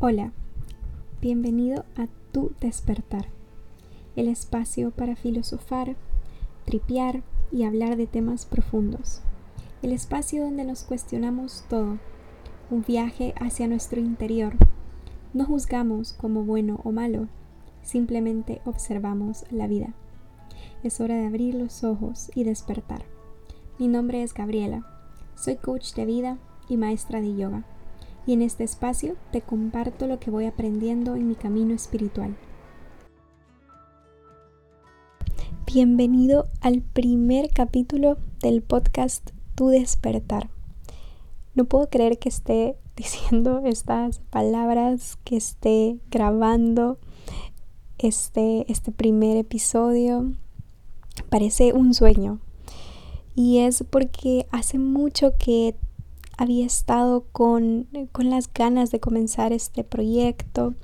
Hola, bienvenido a Tu despertar, el espacio para filosofar, tripear y hablar de temas profundos, el espacio donde nos cuestionamos todo, un viaje hacia nuestro interior. No juzgamos como bueno o malo, simplemente observamos la vida. Es hora de abrir los ojos y despertar. Mi nombre es Gabriela, soy coach de vida y maestra de yoga y en este espacio te comparto lo que voy aprendiendo en mi camino espiritual. Bienvenido al primer capítulo del podcast Tu despertar. No puedo creer que esté diciendo estas palabras, que esté grabando este, este primer episodio. Parece un sueño. Y es porque hace mucho que había estado con, las ganas de comenzar este proyecto.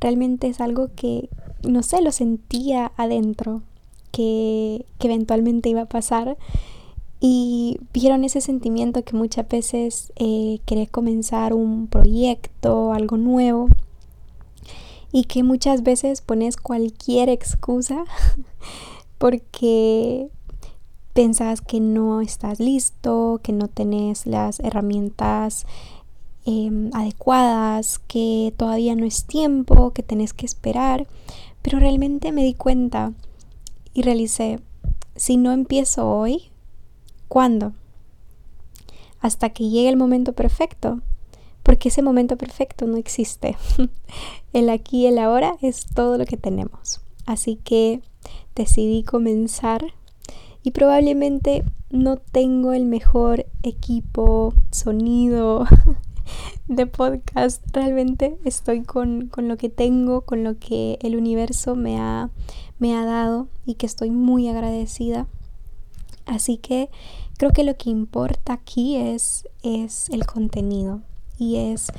Realmente es algo que, no sé, lo sentía adentro, que, eventualmente iba a pasar. Y vieron ese sentimiento que muchas veces eh, querés comenzar un proyecto, algo nuevo, y que muchas veces pones cualquier excusa porque pensás que no estás listo, que no tenés las herramientas em, adecuadas, que todavía no es tiempo, que tenés que esperar. Pero realmente me di cuenta y realicé, si no empiezo hoy, ¿cuándo? Hasta que llegue el momento perfecto, porque ese momento perfecto no existe. el aquí y el ahora es todo lo que tenemos. Así que decidí comenzar y probablemente no tengo el mejor equipo, sonido de podcast. Realmente estoy con, lo que tengo, con lo que el universo me ha, me ha dado y que estoy muy agradecida. Así que creo que lo que importa aquí es, es el contenido y es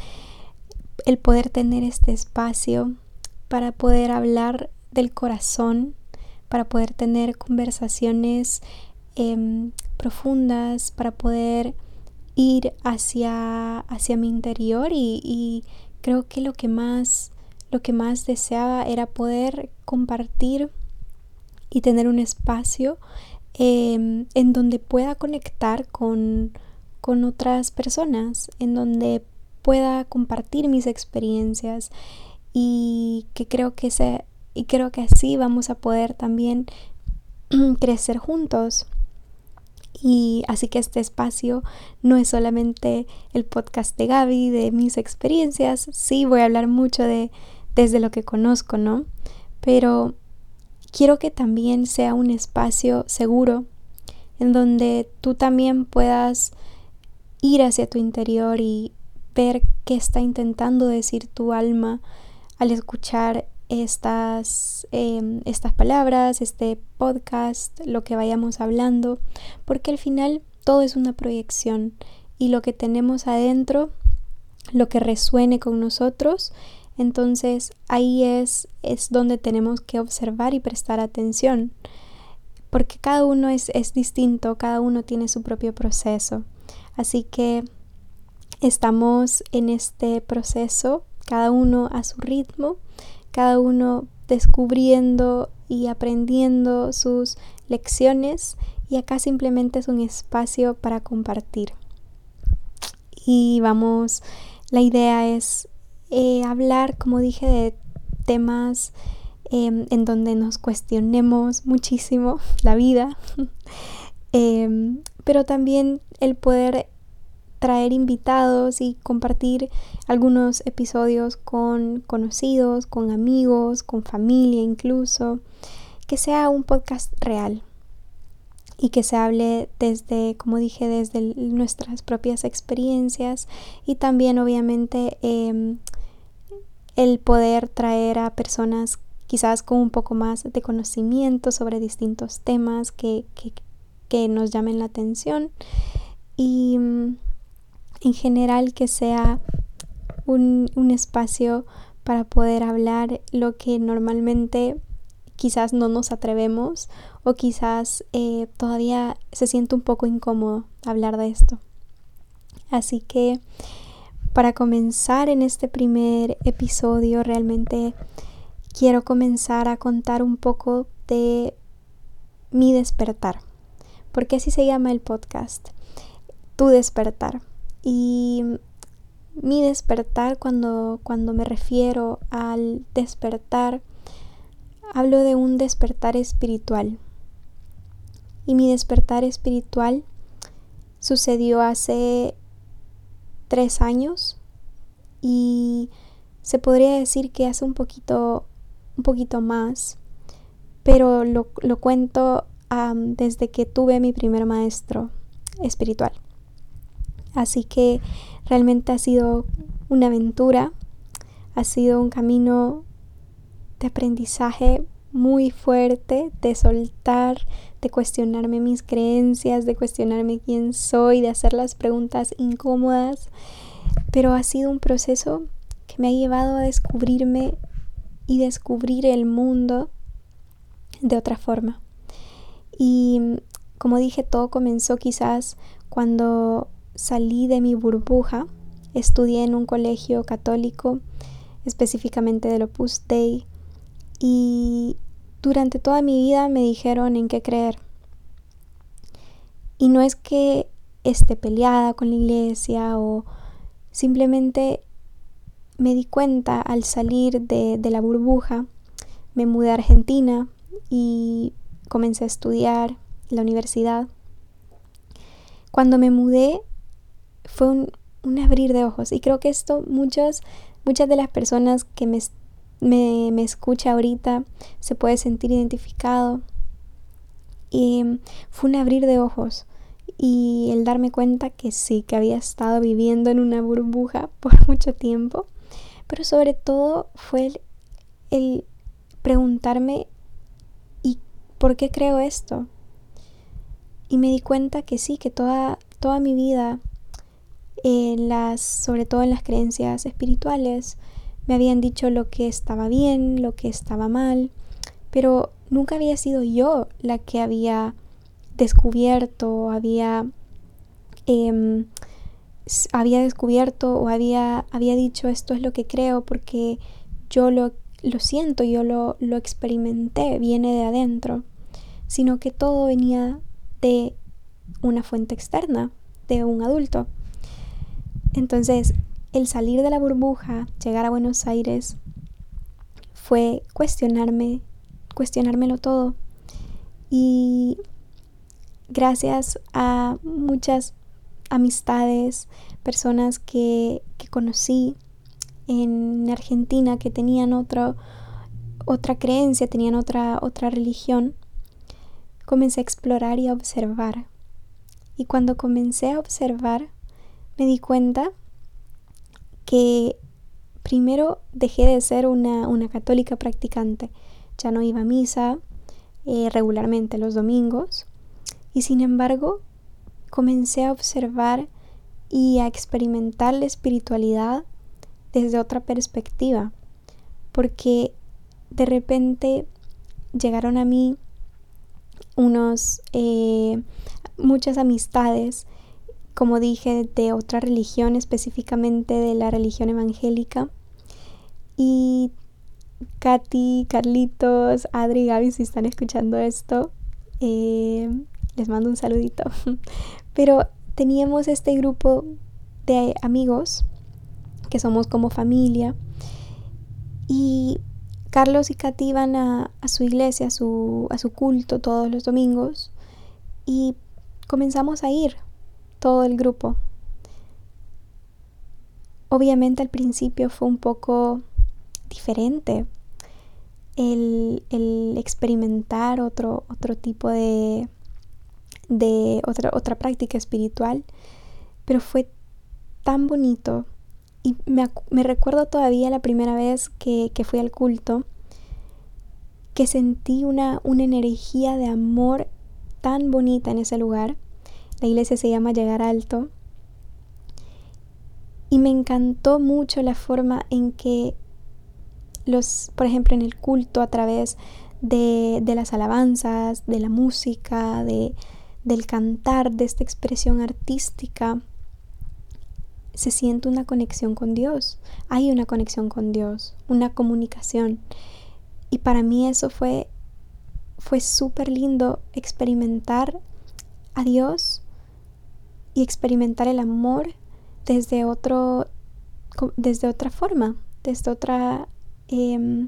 el poder tener este espacio para poder hablar del corazón para poder tener conversaciones em, profundas, para poder ir hacia, hacia mi interior y, creo que lo que más lo que más deseaba era poder compartir y tener un espacio em, en donde pueda conectar con, con otras personas, en donde pueda compartir mis experiencias y que creo que ese y creo que así vamos a poder también crecer juntos. Y así que este espacio no es solamente el podcast de Gaby, de mis experiencias, sí voy a hablar mucho de desde lo que conozco, ¿no? Pero quiero que también sea un espacio seguro en donde tú también puedas ir hacia tu interior y ver qué está intentando decir tu alma al escuchar estas, em, estas palabras, este podcast, lo que vayamos hablando, porque al final todo es una proyección y lo que tenemos adentro, lo que resuene con nosotros, entonces ahí es, es donde tenemos que observar y prestar atención, porque cada uno es, es distinto, cada uno tiene su propio proceso. Así que estamos en este proceso, cada uno a su ritmo cada uno descubriendo y aprendiendo sus lecciones y acá simplemente es un espacio para compartir. Y vamos, la idea es eh, hablar, como dije, de temas em, en donde nos cuestionemos muchísimo la vida, em, pero también el poder traer invitados y compartir algunos episodios con conocidos, con amigos, con familia incluso, que sea un podcast real y que se hable desde, como dije, desde nuestras propias experiencias y también obviamente em, el poder traer a personas quizás con un poco más de conocimiento sobre distintos temas que, que, que nos llamen la atención. Y en general que sea un, espacio para poder hablar lo que normalmente quizás no nos atrevemos o quizás eh, todavía se siente un poco incómodo hablar de esto. Así que para comenzar en este primer episodio realmente quiero comenzar a contar un poco de mi despertar. Porque así se llama el podcast. Tu despertar. Y mi despertar cuando, cuando me refiero al despertar, hablo de un despertar espiritual. Y mi despertar espiritual sucedió hace tres años y se podría decir que hace un poquito, un poquito más, pero lo, cuento desde que tuve mi primer maestro espiritual. Así que realmente ha sido una aventura, ha sido un camino de aprendizaje muy fuerte, de soltar, de cuestionarme mis creencias, de cuestionarme quién soy, de hacer las preguntas incómodas, pero ha sido un proceso que me ha llevado a descubrirme y descubrir el mundo de otra forma. Y como dije, todo comenzó quizás cuando salí de mi burbuja, estudié en un colegio católico, específicamente del Opus Dei, y durante toda mi vida me dijeron en qué creer. Y no es que esté peleada con la iglesia o simplemente me di cuenta al salir de, de la burbuja, me mudé a Argentina y comencé a estudiar la universidad. Cuando me mudé fue un, un abrir de ojos y creo que esto muchos, muchas de las personas que me me, me escucha ahorita se puede sentir identificado. Y fue un abrir de ojos y el darme cuenta que sí, que había estado viviendo en una burbuja por mucho tiempo, pero sobre todo fue el, el preguntarme ¿y por qué creo esto? Y me di cuenta que sí, que toda, toda mi vida, en las, sobre todo en las creencias espirituales, me habían dicho lo que estaba bien, lo que estaba mal, pero nunca había sido yo la que había descubierto, había, em, había descubierto o había, había dicho esto es lo que creo porque yo lo, lo siento, yo lo, lo experimenté, viene de adentro, sino que todo venía de una fuente externa, de un adulto. Entonces, el salir de la burbuja, llegar a Buenos Aires, fue cuestionarme, cuestionármelo todo. Y gracias a muchas amistades, personas que, que conocí en Argentina que tenían otra creencia, tenían otra, otra religión, comencé a explorar y a observar. Y cuando comencé a observar, me di cuenta que primero dejé de ser una, católica practicante. Ya no iba a misa eh, regularmente los domingos y sin embargo comencé a observar y a experimentar la espiritualidad desde otra perspectiva porque de repente llegaron a mí unos eh, muchas amistades como dije, de otra religión, específicamente de la religión evangélica. Y Katy, Carlitos, Adri, Gaby, si están escuchando esto, eh, les mando un saludito. Pero teníamos este grupo de amigos que somos como familia. Y Carlos y Katy iban a, su iglesia, a su, a su culto todos los domingos. Y comenzamos a ir todo el grupo. Obviamente al principio fue un poco diferente el, experimentar otro, otro tipo de, de otra, otra práctica espiritual, pero fue tan bonito y me, recuerdo todavía la primera vez que, que fui al culto, que sentí una, una energía de amor tan bonita en ese lugar la iglesia se llama Llegar Alto. Y me encantó mucho la forma en que los, por ejemplo, en el culto a través de, las alabanzas, de la música, de, del cantar, de esta expresión artística, se siente una conexión con Dios. Hay una conexión con Dios, una comunicación. Y para mí eso fue, fue súper lindo experimentar a Dios y experimentar el amor desde otro desde otra forma desde otra em,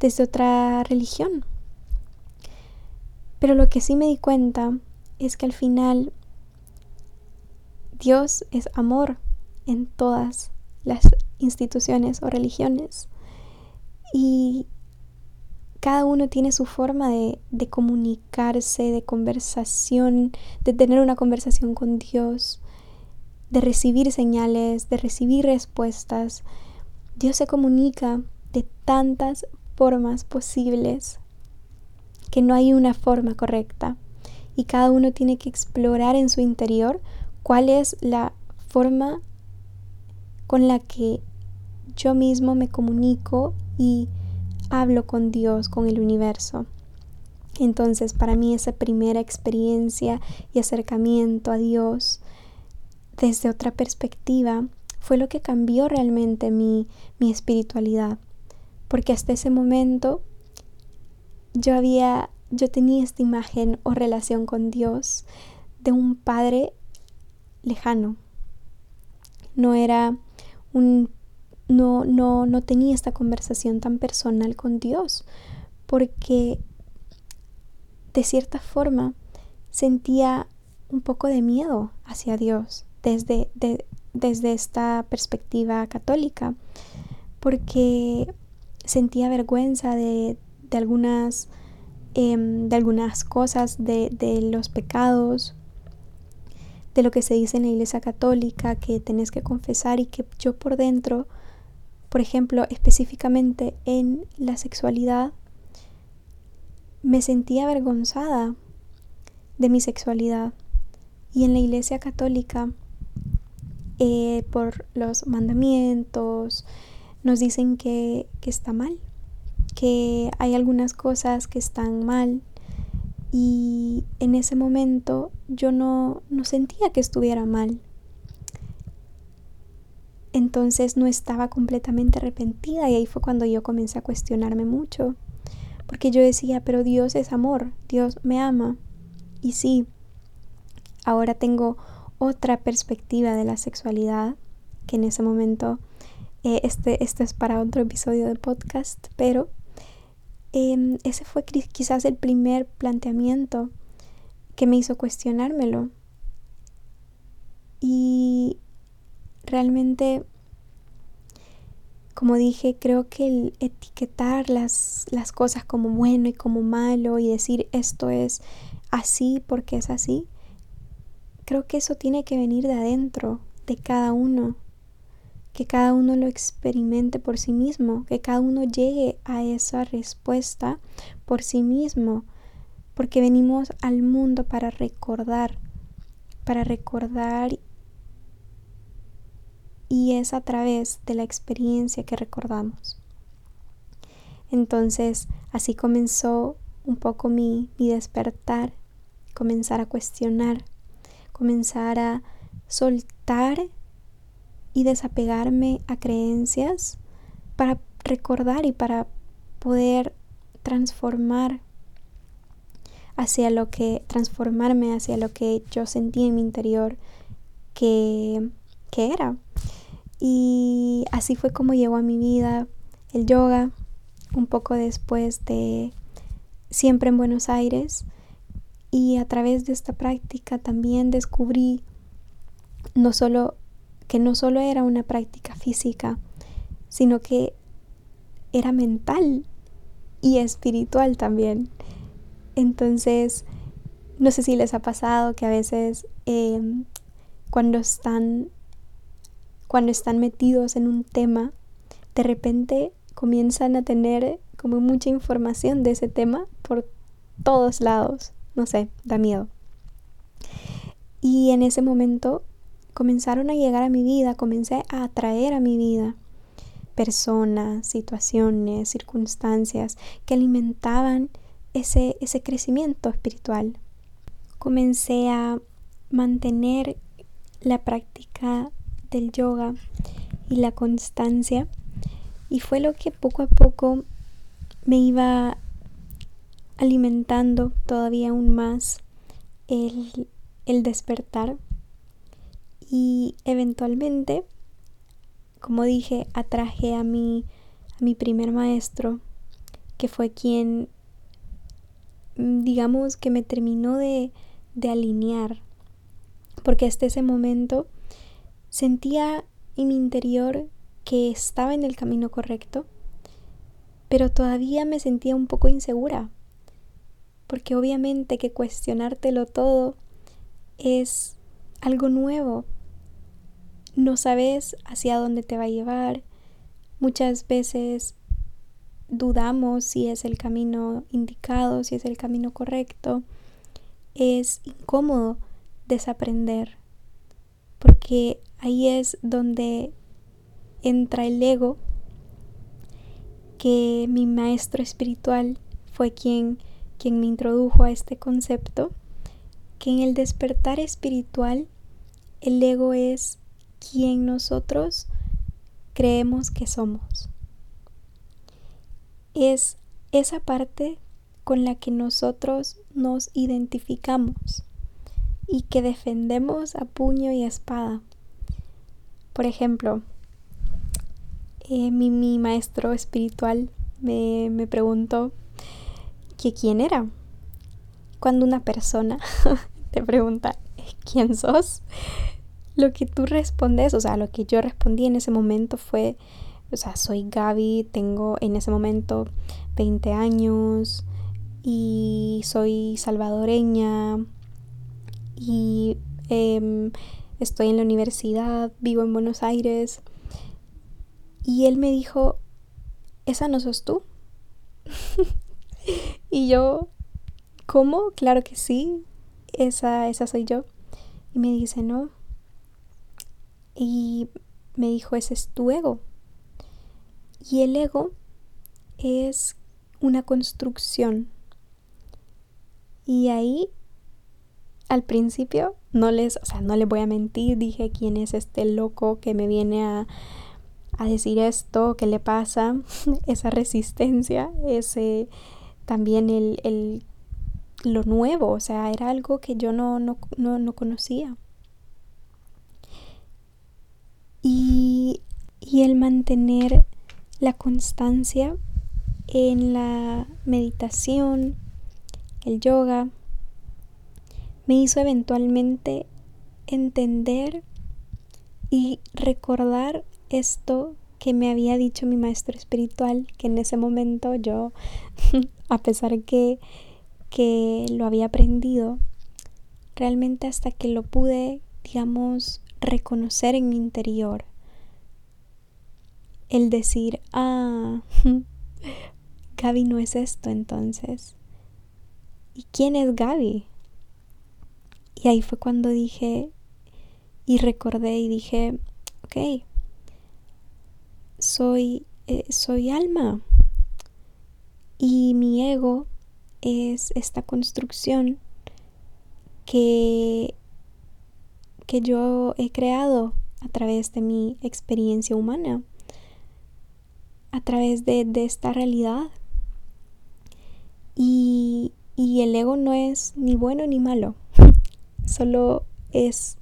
desde otra religión. Pero lo que sí me di cuenta es que al final Dios es amor en todas las instituciones o religiones. Y cada uno tiene su forma de, de, comunicarse, de conversación, de tener una conversación con Dios, de recibir señales, de recibir respuestas. Dios se comunica de tantas formas posibles que no hay una forma correcta y cada uno tiene que explorar en su interior cuál es la forma con la que yo mismo me comunico y hablo con Dios, con el universo. Entonces, para mí esa primera experiencia y acercamiento a Dios desde otra perspectiva fue lo que cambió realmente mi, mi espiritualidad. Porque hasta ese momento yo había, yo tenía esta imagen o relación con Dios de un padre lejano. No era un no, no, no tenía esta conversación tan personal con Dios, porque de cierta forma sentía un poco de miedo hacia Dios desde, desde esta perspectiva católica, porque sentía vergüenza de, de algunas, em, de algunas cosas, de, de los pecados, de lo que se dice en la iglesia católica, que tenés que confesar y que yo por dentro, por ejemplo, específicamente en la sexualidad, me sentía avergonzada de mi sexualidad. Y en la iglesia católica, eh, por los mandamientos, nos dicen que, que está mal, que hay algunas cosas que están mal y en ese momento yo no, no sentía que estuviera mal. Entonces no estaba completamente arrepentida y ahí fue cuando yo comencé a cuestionarme mucho. Porque yo decía, pero Dios es amor, Dios me ama. Y sí, ahora tengo otra perspectiva de la sexualidad, que en ese momento, eh, este, es para otro episodio de podcast, pero Em, ese fue quizás el primer planteamiento que me hizo cuestionármelo. Y realmente, como dije, creo que el etiquetar las, las cosas como bueno y como malo y decir esto es así porque es así, creo que eso tiene que venir de adentro, de cada uno. Que cada uno lo experimente por sí mismo, que cada uno llegue a esa respuesta por sí mismo, porque venimos al mundo para recordar, para recordar y es a través de la experiencia que recordamos. Entonces, así comenzó un poco mi, mi despertar, comenzar a cuestionar, comenzar a soltar y desapegarme a creencias para recordar y para poder transformar hacia lo que transformarme hacia lo que yo sentí en mi interior que, que era y así fue como llegó a mi vida el yoga un poco después de siempre en Buenos Aires y a través de esta práctica también descubrí no solo que no solo era una práctica física, sino que era mental y espiritual también. Entonces, no sé si les ha pasado que a veces em, cuando están cuando están metidos en un tema, de repente comienzan a tener como mucha información de ese tema por todos lados. No sé, da miedo. Y en ese momento comenzaron a llegar a mi vida, comencé a atraer a mi vida personas, situaciones, circunstancias que alimentaban ese, ese crecimiento espiritual. Comencé a mantener la práctica del yoga y la constancia. Y fue lo que poco a poco me iba alimentando todavía aún más el, el despertar. Y eventualmente, como dije, atraje a mi, a mi primer maestro, que fue quien, digamos, que me terminó de, de alinear. Porque hasta ese momento sentía en mi interior que estaba en el camino correcto, pero todavía me sentía un poco insegura, porque obviamente que cuestionártelo todo es algo nuevo. No sabes hacia dónde te va a llevar. Muchas veces dudamos si es el camino indicado, si es el camino correcto. Es incómodo desaprender, porque ahí es donde entra el ego, que mi maestro espiritual fue quien, quien me introdujo a este concepto, que en el despertar espiritual el ego es quien nosotros creemos que somos. Es esa parte con la que nosotros nos identificamos y que defendemos a puño y espada. Por ejemplo, eh, mi, maestro espiritual me, me preguntó que quién era. Cuando una persona te pregunta quién sos, lo que tú respondes, o sea, lo que yo respondí en ese momento fue, o sea, soy Gaby, tengo en ese momento 20 años y soy salvadoreña y em, estoy en la universidad, vivo en Buenos Aires y él me dijo, ¿esa no sos tú? y yo, ¿cómo? Claro que sí, esa, esa soy yo. Y me dice, no. Y me dijo, ese es tu ego. Y el ego es una construcción. Y ahí, al principio, no les, o sea, no les voy a mentir, dije quién es este loco que me viene a a decir esto, qué le pasa, esa resistencia, ese también el, el, lo nuevo, o sea, era algo que yo no, no, no, conocía. Y, y el mantener la constancia en la meditación, el yoga, me hizo eventualmente entender y recordar esto que me había dicho mi maestro espiritual, que en ese momento yo, a pesar que, que lo había aprendido, realmente hasta que lo pude, digamos, reconocer en mi interior, el decir, ah, Gaby no es esto entonces. ¿Y quién es Gaby? Y ahí fue cuando dije y recordé y dije, ok, soy, eh, soy alma y mi ego es esta construcción que, que yo he creado a través de mi experiencia humana, a través de, de esta realidad. Y, y el ego no es ni bueno ni malo, solo es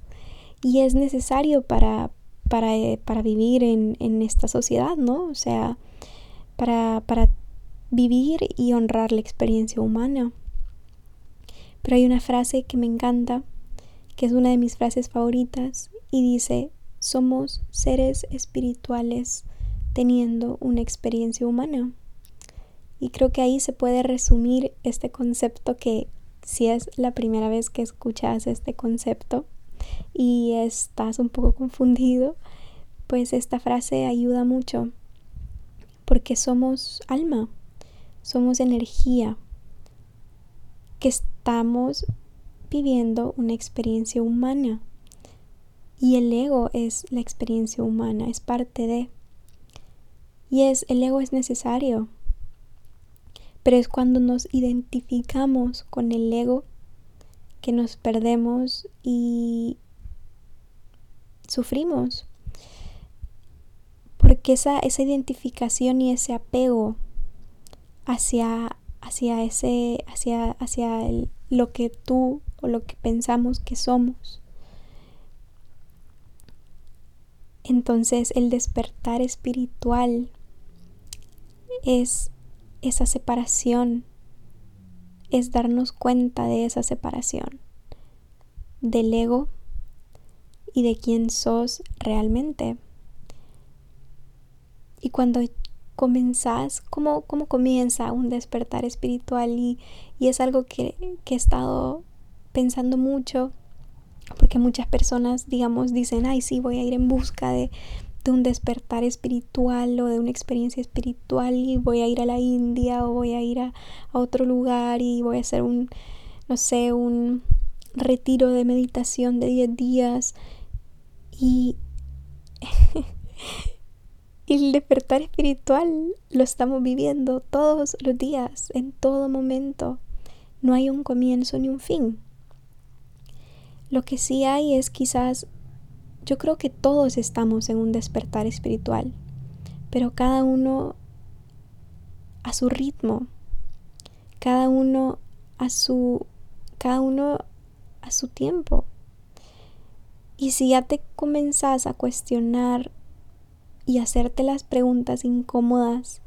y es necesario para, eh, para, vivir en, en, esta sociedad, ¿no? O sea, para, para vivir y honrar la experiencia humana. Pero hay una frase que me encanta, que es una de mis frases favoritas, y dice, somos seres espirituales teniendo una experiencia humana. Y creo que ahí se puede resumir este concepto que si es la primera vez que escuchas este concepto, y estás un poco confundido, pues esta frase ayuda mucho porque somos alma, somos energía, que estamos viviendo una experiencia humana y el ego es la experiencia humana, es parte de y es el ego es necesario. Pero es cuando nos identificamos con el ego que nos perdemos y sufrimos, porque esa, esa identificación y ese apego hacia, hacia, ese, hacia, hacia lo que tú o lo que pensamos que somos. Entonces el despertar espiritual es esa separación, es darnos cuenta de esa separación del ego y de quién sos realmente. Y cuando comenzás, ¿cómo, cómo comienza un despertar espiritual? Y, y es algo que, que he estado pensando mucho, porque muchas personas, digamos, dicen, ay, sí, voy a ir en busca de, de un despertar espiritual o de una experiencia espiritual y voy a ir a la India o voy a ir a, otro lugar y voy a hacer un, no sé, un retiro de meditación de 10 días y Y el despertar espiritual lo estamos viviendo todos los días, en todo momento. No hay un comienzo ni un fin. Lo que sí hay es quizás, yo creo que todos estamos en un despertar espiritual, pero cada uno a su ritmo, cada uno a su, cada uno a su tiempo. Y si ya te comenzás a cuestionar y hacerte las preguntas incómodas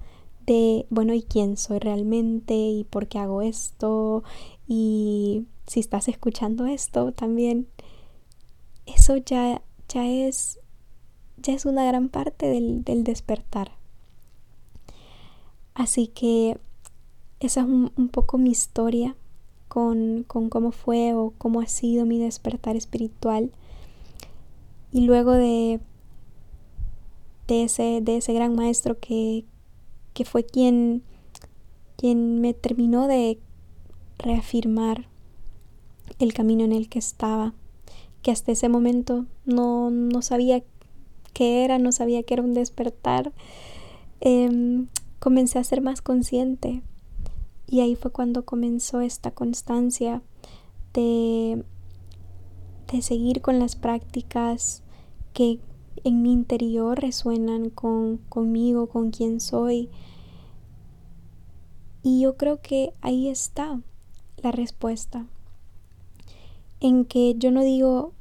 de, bueno, ¿y quién soy realmente? ¿Y por qué hago esto? Y si estás escuchando esto también, eso ya, ya, es, ya es una gran parte del, despertar. Así que esa es un, poco mi historia con, con, cómo fue o cómo ha sido mi despertar espiritual. Y luego de de ese, de ese gran maestro que, que fue quien, quien me terminó de reafirmar el camino en el que estaba, que hasta ese momento no, no sabía qué era, no sabía que era un despertar. Em, comencé a ser más consciente y ahí fue cuando comenzó esta constancia de, de seguir con las prácticas que en mi interior resuenan con, conmigo, con quien soy. Y yo creo que ahí está la respuesta. En que yo no digo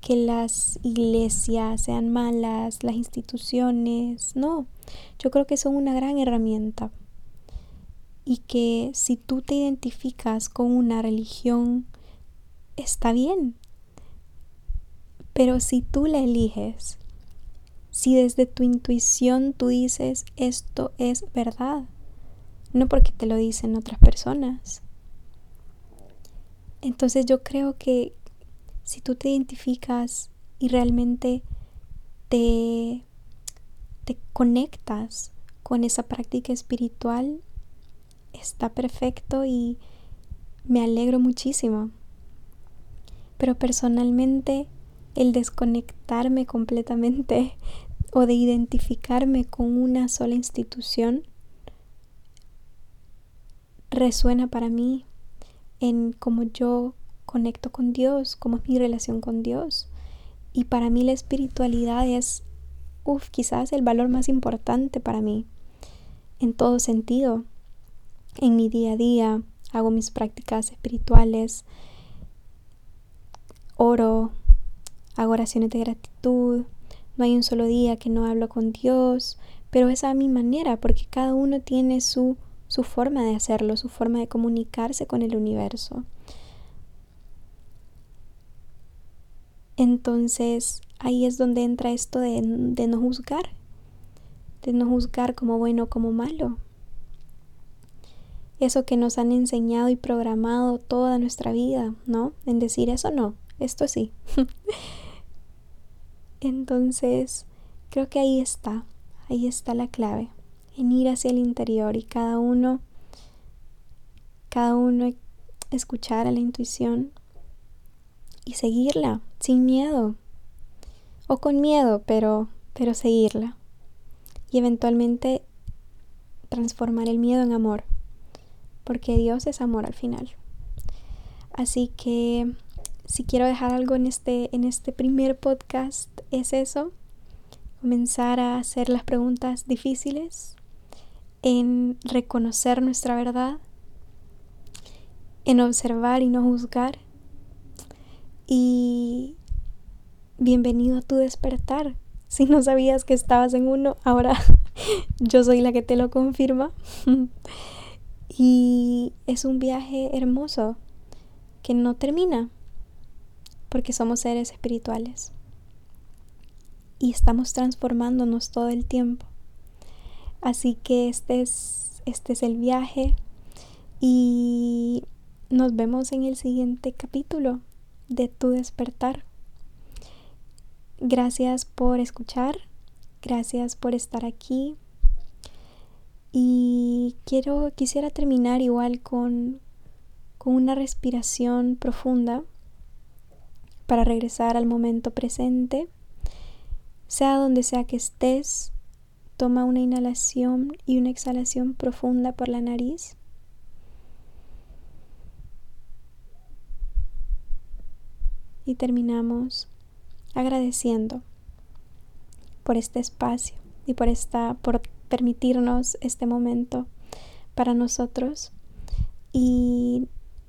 que las iglesias sean malas, las instituciones, no, yo creo que son una gran herramienta. Y que si tú te identificas con una religión, está bien, pero si tú la eliges, si desde tu intuición tú dices esto es verdad, no porque te lo dicen otras personas. Entonces yo creo que si tú te identificas y realmente te, te conectas con esa práctica espiritual, está perfecto y me alegro muchísimo. Pero personalmente el desconectarme completamente o de identificarme con una sola institución resuena para mí en cómo yo conecto con Dios, cómo es mi relación con Dios. Y para mí la espiritualidad es, uff, quizás el valor más importante para mí, en todo sentido. En mi día a día hago mis prácticas espirituales, oro, hago oraciones de gratitud, no hay un solo día que no hablo con Dios, pero es a mi manera, porque cada uno tiene su, su forma de hacerlo, su forma de comunicarse con el universo. Entonces ahí es donde entra esto de, de no juzgar, de no juzgar como bueno o como malo. Eso que nos han enseñado y programado toda nuestra vida, ¿no? En decir eso no, esto sí. Entonces, creo que ahí está, ahí está la clave, en ir hacia el interior y cada uno, cada uno escuchar a la intuición y seguirla sin miedo o con miedo, pero pero seguirla y eventualmente transformar el miedo en amor, porque Dios es amor al final. Así que si quiero dejar algo en este, en este primer podcast, es eso, comenzar a hacer las preguntas difíciles, en reconocer nuestra verdad, en observar y no juzgar. Y bienvenido a tu despertar. Si no sabías que estabas en uno, ahora yo soy la que te lo confirma. y es un viaje hermoso que no termina porque somos seres espirituales y estamos transformándonos todo el tiempo. Así que este es, este es el viaje y nos vemos en el siguiente capítulo de Tu despertar. Gracias por escuchar, gracias por estar aquí. Y quiero quisiera terminar igual con con una respiración profunda para regresar al momento presente sea donde sea que estés, toma una inhalación y una exhalación profunda por la nariz. Y terminamos agradeciendo por este espacio y por esta por permitirnos este momento para nosotros y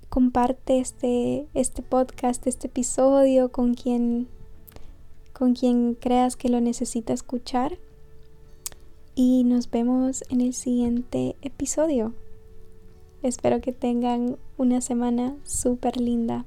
comparte este este podcast, este episodio con quien con quien creas que lo necesita escuchar. Y nos vemos en el siguiente episodio. Espero que tengan una semana súper linda.